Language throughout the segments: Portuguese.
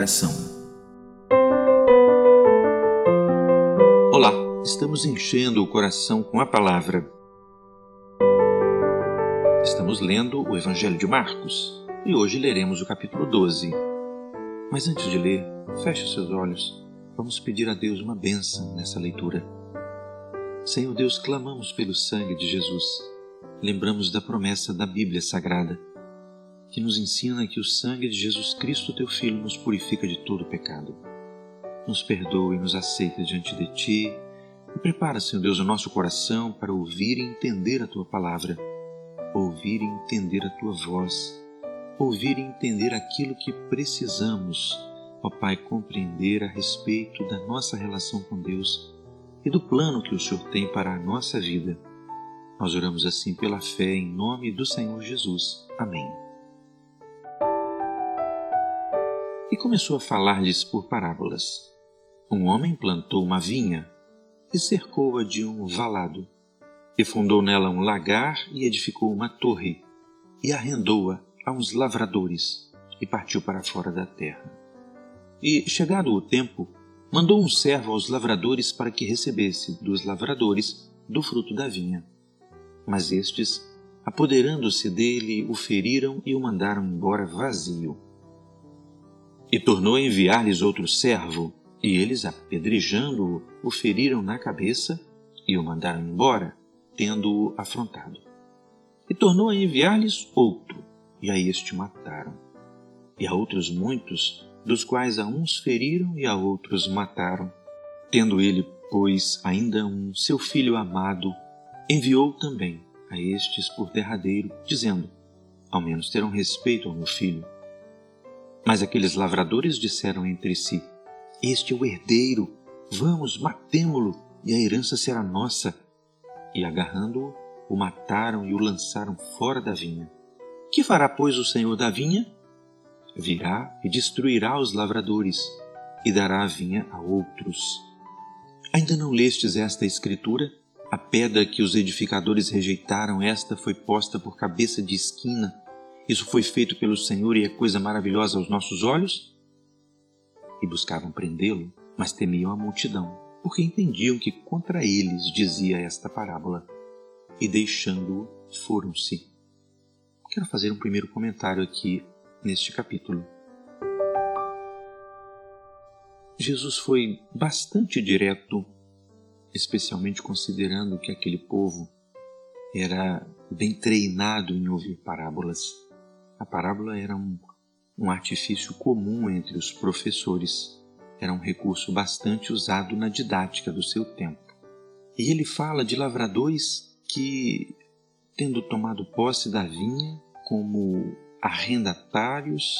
coração. Olá, estamos enchendo o coração com a palavra. Estamos lendo o Evangelho de Marcos e hoje leremos o capítulo 12. Mas antes de ler, feche seus olhos. Vamos pedir a Deus uma bênção nessa leitura. Senhor Deus, clamamos pelo sangue de Jesus. Lembramos da promessa da Bíblia Sagrada que nos ensina que o sangue de Jesus Cristo, teu Filho, nos purifica de todo pecado. Nos perdoa e nos aceita diante de ti e prepara, Senhor Deus, o nosso coração para ouvir e entender a tua palavra, ouvir e entender a tua voz, ouvir e entender aquilo que precisamos, ó Pai, compreender a respeito da nossa relação com Deus e do plano que o Senhor tem para a nossa vida. Nós oramos assim pela fé em nome do Senhor Jesus. Amém. E começou a falar-lhes por parábolas. Um homem plantou uma vinha e cercou-a de um valado, e fundou nela um lagar e edificou uma torre, e arrendou-a a uns lavradores, e partiu para fora da terra. E, chegado o tempo, mandou um servo aos lavradores para que recebesse dos lavradores do fruto da vinha. Mas estes, apoderando-se dele, o feriram e o mandaram embora vazio. E tornou a enviar-lhes outro servo, e eles, apedrejando-o, o feriram na cabeça e o mandaram embora, tendo-o afrontado. E tornou a enviar-lhes outro, e a este mataram. E a outros muitos, dos quais a uns feriram e a outros mataram. Tendo ele, pois, ainda um seu filho amado, enviou também a estes por derradeiro, dizendo: Ao menos terão respeito ao meu filho. Mas aqueles lavradores disseram entre si: Este é o herdeiro, vamos, matemo-lo, e a herança será nossa. E agarrando-o, o mataram e o lançaram fora da vinha. Que fará, pois, o senhor da vinha? Virá e destruirá os lavradores, e dará a vinha a outros. Ainda não lestes esta escritura? A pedra que os edificadores rejeitaram, esta foi posta por cabeça de esquina. Isso foi feito pelo Senhor e é coisa maravilhosa aos nossos olhos? E buscavam prendê-lo, mas temiam a multidão, porque entendiam que contra eles dizia esta parábola. E deixando-o, foram-se. Quero fazer um primeiro comentário aqui neste capítulo. Jesus foi bastante direto, especialmente considerando que aquele povo era bem treinado em ouvir parábolas. A parábola era um, um artifício comum entre os professores, era um recurso bastante usado na didática do seu tempo. E ele fala de lavradores que, tendo tomado posse da vinha como arrendatários,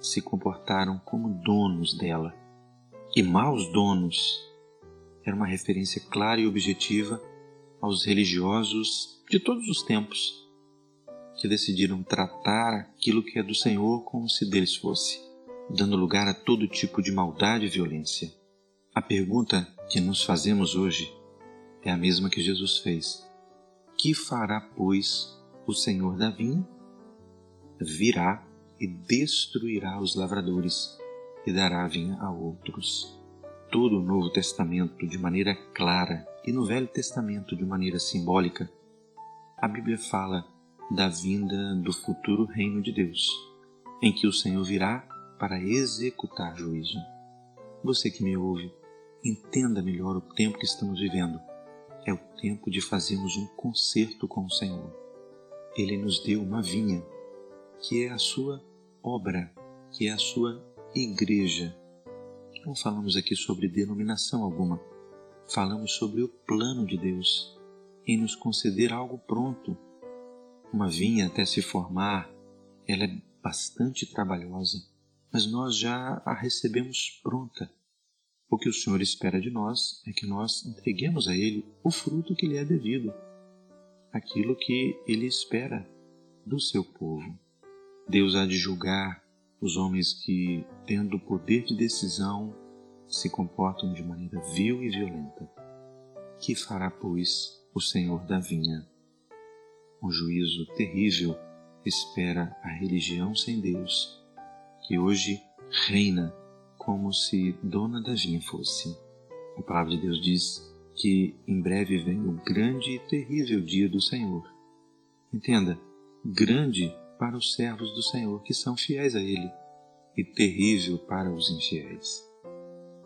se comportaram como donos dela. E maus donos era uma referência clara e objetiva aos religiosos de todos os tempos que decidiram tratar aquilo que é do Senhor como se deles fosse, dando lugar a todo tipo de maldade e violência. A pergunta que nos fazemos hoje é a mesma que Jesus fez: Que fará, pois, o Senhor da vinha? Virá e destruirá os lavradores e dará a vinha a outros. Todo o Novo Testamento de maneira clara e no Velho Testamento de maneira simbólica, a Bíblia fala da vinda do futuro reino de Deus, em que o Senhor virá para executar juízo. Você que me ouve, entenda melhor o tempo que estamos vivendo. É o tempo de fazermos um concerto com o Senhor. Ele nos deu uma vinha, que é a sua obra, que é a sua igreja. Não falamos aqui sobre denominação alguma, falamos sobre o plano de Deus em nos conceder algo pronto uma vinha até se formar, ela é bastante trabalhosa, mas nós já a recebemos pronta. O que o Senhor espera de nós é que nós entreguemos a Ele o fruto que lhe é devido, aquilo que Ele espera do seu povo. Deus há de julgar os homens que, tendo o poder de decisão, se comportam de maneira vil e violenta. Que fará, pois, o Senhor da vinha? Um juízo terrível espera a religião sem Deus, que hoje reina como se dona da vinha fosse. A palavra de Deus diz que em breve vem o grande e terrível dia do Senhor. Entenda, grande para os servos do Senhor que são fiéis a Ele e terrível para os infiéis.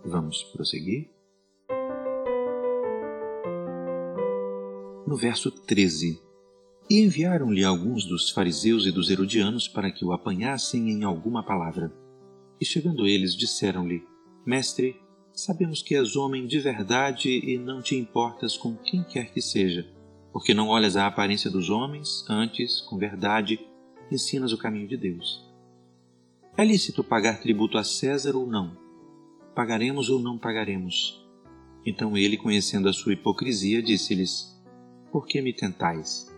Vamos prosseguir? No verso 13: E enviaram-lhe alguns dos fariseus e dos herodianos para que o apanhassem em alguma palavra. E chegando eles, disseram-lhe: Mestre, sabemos que és homem de verdade e não te importas com quem quer que seja, porque não olhas a aparência dos homens, antes, com verdade, ensinas o caminho de Deus. É lícito pagar tributo a César ou não? Pagaremos ou não pagaremos? Então ele, conhecendo a sua hipocrisia, disse-lhes: Por que me tentais?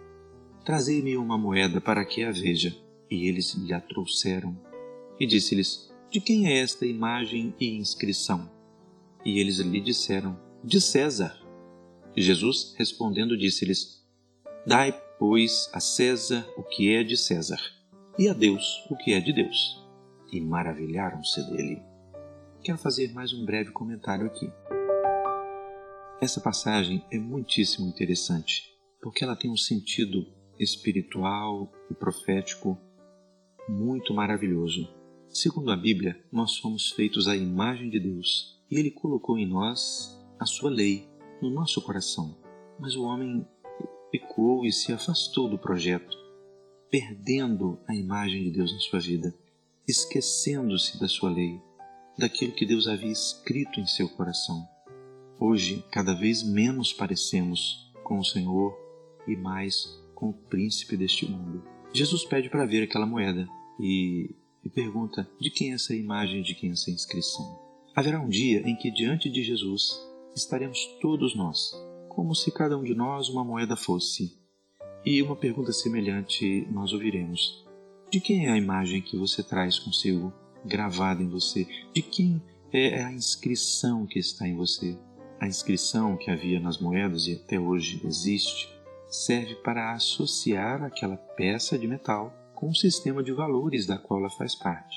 Trazei-me uma moeda para que a veja. E eles lhe a trouxeram. E disse-lhes: De quem é esta imagem e inscrição? E eles lhe disseram: De César. E Jesus, respondendo, disse-lhes: Dai, pois, a César o que é de César, e a Deus o que é de Deus e maravilharam-se dele. Quero fazer mais um breve comentário aqui. Essa passagem é muitíssimo interessante, porque ela tem um sentido espiritual e profético muito maravilhoso. Segundo a Bíblia, nós fomos feitos à imagem de Deus e Ele colocou em nós a sua lei no nosso coração. Mas o homem pecou e se afastou do projeto, perdendo a imagem de Deus na sua vida esquecendo-se da sua lei, daquilo que Deus havia escrito em seu coração. Hoje, cada vez menos parecemos com o Senhor e mais com o príncipe deste mundo. Jesus pede para ver aquela moeda e, e pergunta de quem é essa imagem, de quem é essa inscrição. Haverá um dia em que diante de Jesus estaremos todos nós, como se cada um de nós uma moeda fosse. E uma pergunta semelhante nós ouviremos: de quem é a imagem que você traz consigo, gravada em você? De quem é a inscrição que está em você? A inscrição que havia nas moedas e até hoje existe serve para associar aquela peça de metal com o sistema de valores da qual ela faz parte.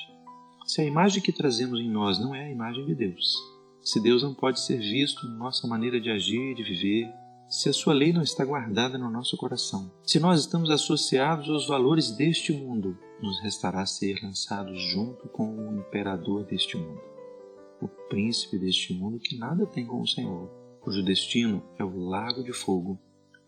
Se a imagem que trazemos em nós não é a imagem de Deus, se Deus não pode ser visto na nossa maneira de agir e de viver, se a sua lei não está guardada no nosso coração. Se nós estamos associados aos valores deste mundo, nos restará ser lançados junto com o imperador deste mundo, o príncipe deste mundo que nada tem com o Senhor, cujo destino é o lago de fogo.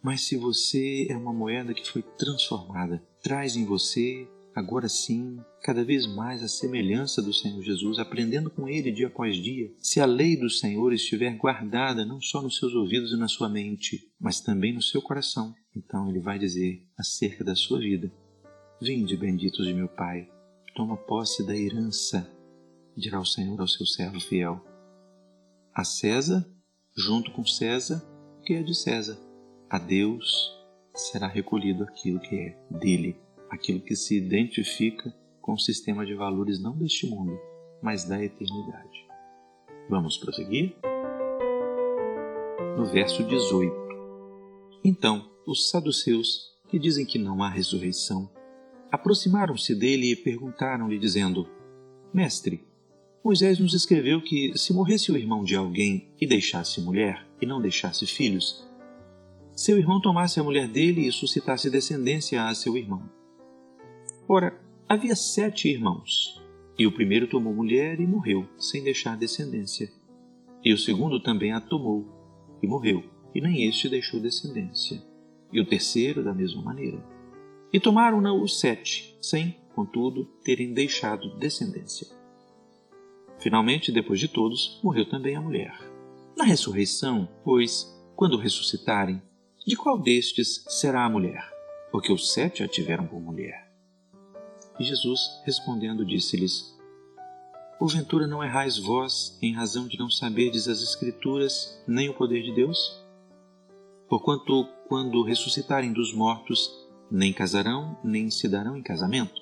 Mas se você é uma moeda que foi transformada, traz em você agora sim, cada vez mais a semelhança do Senhor Jesus, aprendendo com Ele dia após dia. Se a lei do Senhor estiver guardada não só nos seus ouvidos e na sua mente, mas também no seu coração, então Ele vai dizer acerca da sua vida: Vinde, benditos de meu Pai, toma posse da herança, dirá o Senhor ao seu servo fiel. A César, junto com César, o que é de César. A Deus será recolhido aquilo que é dele aquilo que se identifica com o sistema de valores não deste mundo, mas da eternidade. Vamos prosseguir? No verso 18. Então, os saduceus, que dizem que não há ressurreição, aproximaram-se dele e perguntaram-lhe, dizendo: Mestre, Moisés nos escreveu que, se morresse o irmão de alguém e deixasse mulher e não deixasse filhos, seu irmão tomasse a mulher dele e suscitasse descendência a seu irmão. Ora, havia sete irmãos, e o primeiro tomou mulher e morreu, sem deixar descendência. E o segundo também a tomou, e morreu, e nem este deixou descendência. E o terceiro, da mesma maneira. E tomaram-na os sete, sem, contudo, terem deixado descendência. Finalmente, depois de todos, morreu também a mulher. Na ressurreição, pois, quando ressuscitarem, de qual destes será a mulher? Porque os sete a tiveram por mulher. E Jesus, respondendo, disse-lhes: Porventura não errais vós em razão de não saberdes as Escrituras nem o poder de Deus? Porquanto, quando ressuscitarem dos mortos, nem casarão, nem se darão em casamento,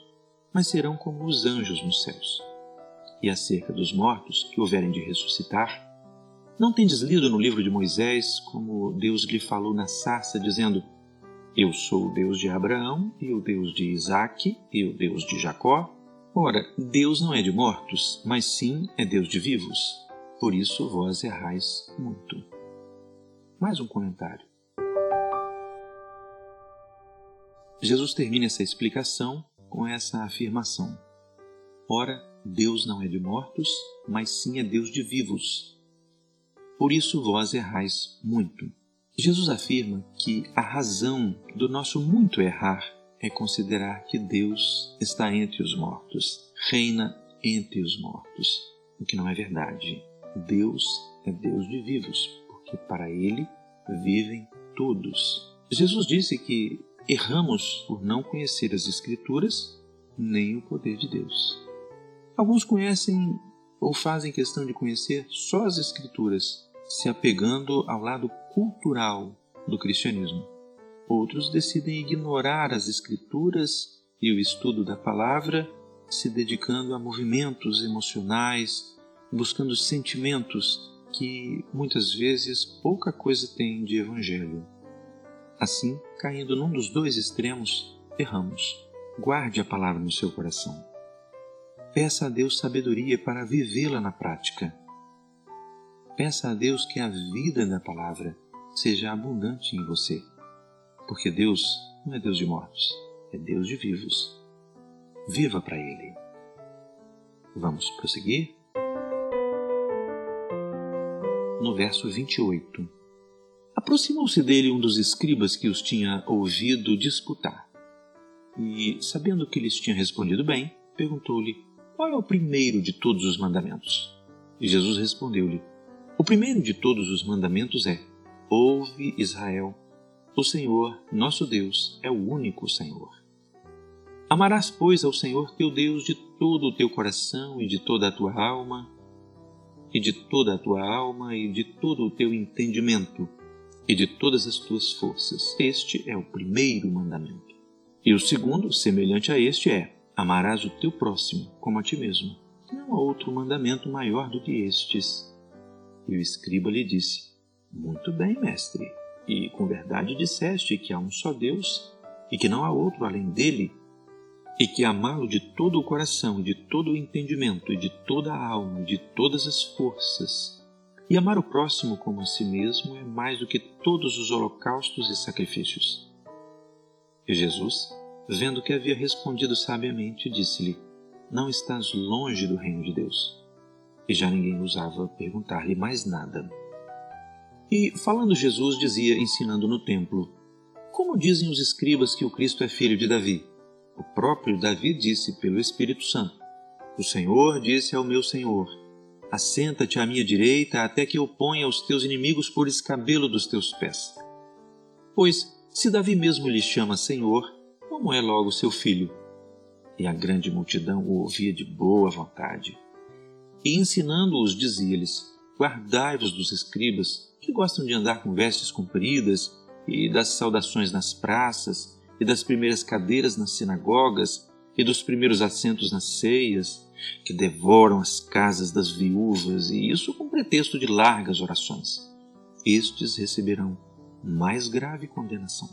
mas serão como os anjos nos céus. E acerca dos mortos que houverem de ressuscitar, não tendes lido no livro de Moisés como Deus lhe falou na sarça, dizendo: eu sou o Deus de Abraão, e o Deus de Isaque, e o Deus de Jacó. Ora, Deus não é de mortos, mas sim é Deus de vivos. Por isso vós errais muito. Mais um comentário. Jesus termina essa explicação com essa afirmação: Ora, Deus não é de mortos, mas sim é Deus de vivos. Por isso vós errais muito. Jesus afirma que a razão do nosso muito errar é considerar que Deus está entre os mortos, reina entre os mortos, o que não é verdade. Deus é Deus de vivos, porque para Ele vivem todos. Jesus disse que erramos por não conhecer as Escrituras nem o poder de Deus. Alguns conhecem ou fazem questão de conhecer só as Escrituras, se apegando ao lado cultural do cristianismo. Outros decidem ignorar as Escrituras e o estudo da palavra, se dedicando a movimentos emocionais, buscando sentimentos que muitas vezes pouca coisa tem de evangelho. Assim, caindo num dos dois extremos, erramos. Guarde a palavra no seu coração. Peça a Deus sabedoria para vivê-la na prática. Peça a Deus que a vida da palavra seja abundante em você porque Deus não é Deus de mortos, é Deus de vivos. Viva para Ele. Vamos prosseguir? No verso 28. Aproximou-se dele um dos escribas que os tinha ouvido disputar. E, sabendo que lhes tinha respondido bem, perguntou-lhe: Qual é o primeiro de todos os mandamentos? E Jesus respondeu-lhe: O primeiro de todos os mandamentos é: Ouve, Israel, o Senhor, nosso Deus, é o único Senhor. Amarás, pois, ao Senhor teu Deus de todo o teu coração e de toda a tua alma, e de toda a tua alma e de todo o teu entendimento e de todas as tuas forças. Este é o primeiro mandamento. E o segundo, semelhante a este, é: amarás o teu próximo como a ti mesmo. Não há outro mandamento maior do que estes. E o escriba lhe disse: Muito bem, mestre e com verdade disseste que há um só Deus e que não há outro além dele, e que amá-lo de todo o coração, de todo o entendimento, e de toda a alma, de todas as forças, e amar o próximo como a si mesmo é mais do que todos os holocaustos e sacrifícios. E Jesus, vendo que havia respondido sabiamente, disse-lhe: Não estás longe do reino de Deus. E já ninguém ousava perguntar-lhe mais nada. E, falando Jesus, dizia, ensinando no templo: Como dizem os escribas que o Cristo é filho de Davi? O próprio Davi disse pelo Espírito Santo: O Senhor disse ao meu Senhor: Assenta-te à minha direita até que eu ponha os teus inimigos por escabelo dos teus pés. Pois, se Davi mesmo lhe chama Senhor, como é logo seu filho? E a grande multidão o ouvia de boa vontade. E ensinando-os, dizia-lhes: Guardai-vos dos escribas que gostam de andar com vestes compridas e das saudações nas praças e das primeiras cadeiras nas sinagogas e dos primeiros assentos nas ceias, que devoram as casas das viúvas e isso com pretexto de largas orações. Estes receberão mais grave condenação.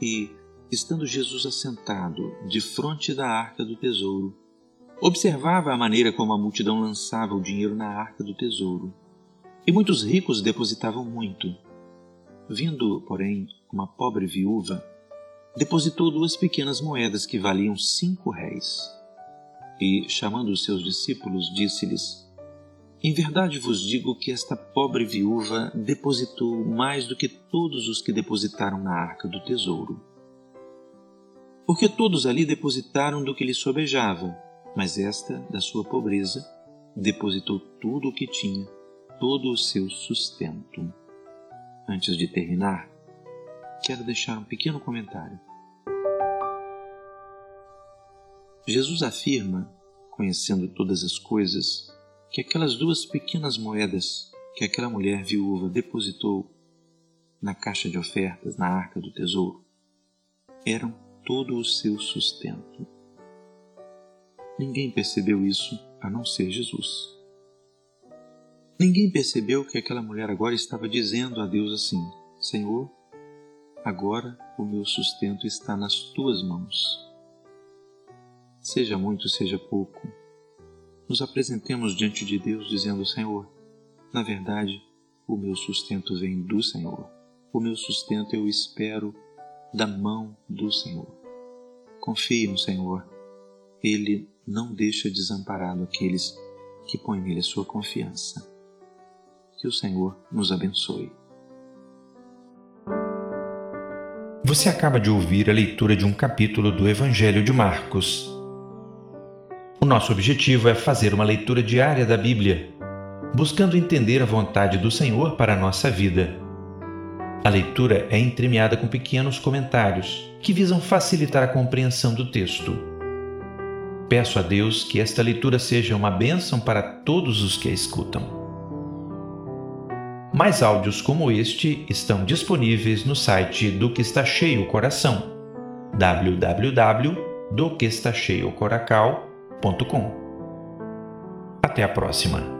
E, estando Jesus assentado de frente da arca do tesouro, observava a maneira como a multidão lançava o dinheiro na arca do tesouro e muitos ricos depositavam muito. Vindo, porém, uma pobre viúva, depositou duas pequenas moedas que valiam cinco réis. E, chamando os seus discípulos, disse-lhes: Em verdade vos digo que esta pobre viúva depositou mais do que todos os que depositaram na arca do tesouro. Porque todos ali depositaram do que lhe sobejava, mas esta, da sua pobreza, depositou tudo o que tinha todo o seu sustento. Antes de terminar, quero deixar um pequeno comentário. Jesus afirma, conhecendo todas as coisas, que aquelas duas pequenas moedas que aquela mulher viúva depositou na caixa de ofertas, na arca do tesouro, eram todo o seu sustento. Ninguém percebeu isso a não ser Jesus. Ninguém percebeu que aquela mulher agora estava dizendo a Deus assim: Senhor, agora o meu sustento está nas tuas mãos. seja muito, seja pouco, nos apresentemos diante de Deus dizendo: Senhor, na verdade, o meu sustento vem do Senhor. O meu sustento eu espero da mão do Senhor. Confie no Senhor. Ele não deixa desamparado aqueles que põem nele a sua confiança. Que o Senhor nos abençoe. Você acaba de ouvir a leitura de um capítulo do Evangelho de Marcos. O nosso objetivo é fazer uma leitura diária da Bíblia, buscando entender a vontade do Senhor para a nossa vida. A leitura é entremeada com pequenos comentários que visam facilitar a compreensão do texto. Peço a Deus que esta leitura seja uma bênção para todos os que a escutam. Mais áudios como este estão disponíveis no site do que está cheio coração www.doquestacheiocoracal.com. Até a próxima.